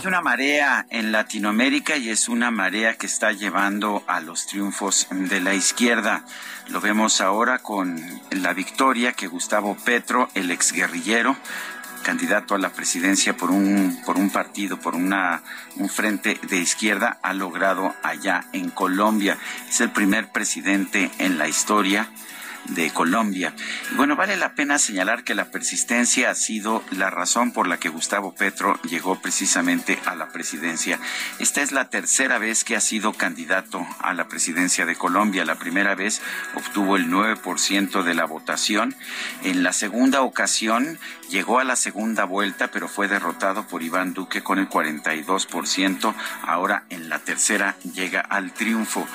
Hay una marea en Latinoamérica y es una marea que está llevando a los triunfos de la izquierda. Lo vemos ahora con la victoria que Gustavo Petro, el exguerrillero, candidato a la presidencia por un por un partido, por una un frente de izquierda ha logrado allá en Colombia. Es el primer presidente en la historia de Colombia. Bueno, vale la pena señalar que la persistencia ha sido la razón por la que Gustavo Petro llegó precisamente a la presidencia. Esta es la tercera vez que ha sido candidato a la presidencia de Colombia. La primera vez obtuvo el 9% de la votación. En la segunda ocasión llegó a la segunda vuelta, pero fue derrotado por Iván Duque con el 42%. Ahora en la tercera llega al triunfo.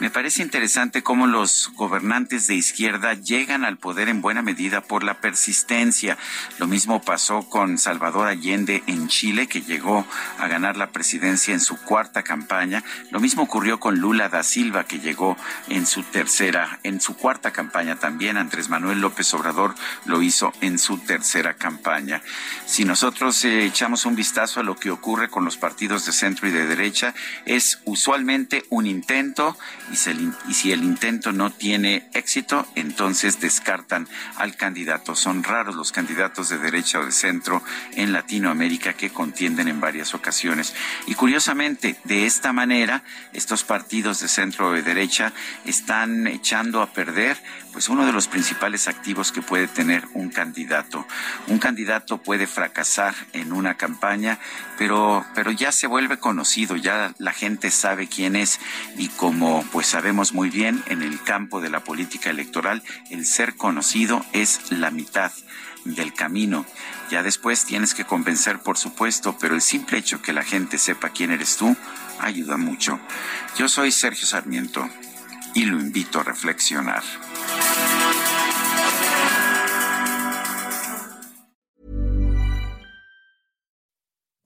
Me parece interesante cómo los gobernantes de izquierda llegan al poder en buena medida por la persistencia. Lo mismo pasó con Salvador Allende en Chile, que llegó a ganar la presidencia en su cuarta campaña. Lo mismo ocurrió con Lula da Silva, que llegó en su tercera, en su cuarta campaña también. Andrés Manuel López Obrador lo hizo en su tercera campaña. Si nosotros eh, echamos un vistazo a lo que ocurre con los partidos de centro y de derecha, es usualmente un intento y, y si el intento no tiene éxito, entonces descartan al candidato. Son raros los candidatos de derecha o de centro en Latinoamérica que contienden en varias ocasiones. Y curiosamente, de esta manera, estos partidos de centro o de derecha están echando a perder pues uno de los principales activos que puede tener un candidato. Un candidato puede fracasar en una campaña, pero, pero ya se vuelve conocido, ya la gente sabe quién es y como pues sabemos muy bien en el campo de la política electoral, el ser conocido es la mitad del camino. Ya después tienes que convencer, por supuesto, pero el simple hecho que la gente sepa quién eres tú ayuda mucho. Yo soy Sergio Sarmiento y lo invito a reflexionar.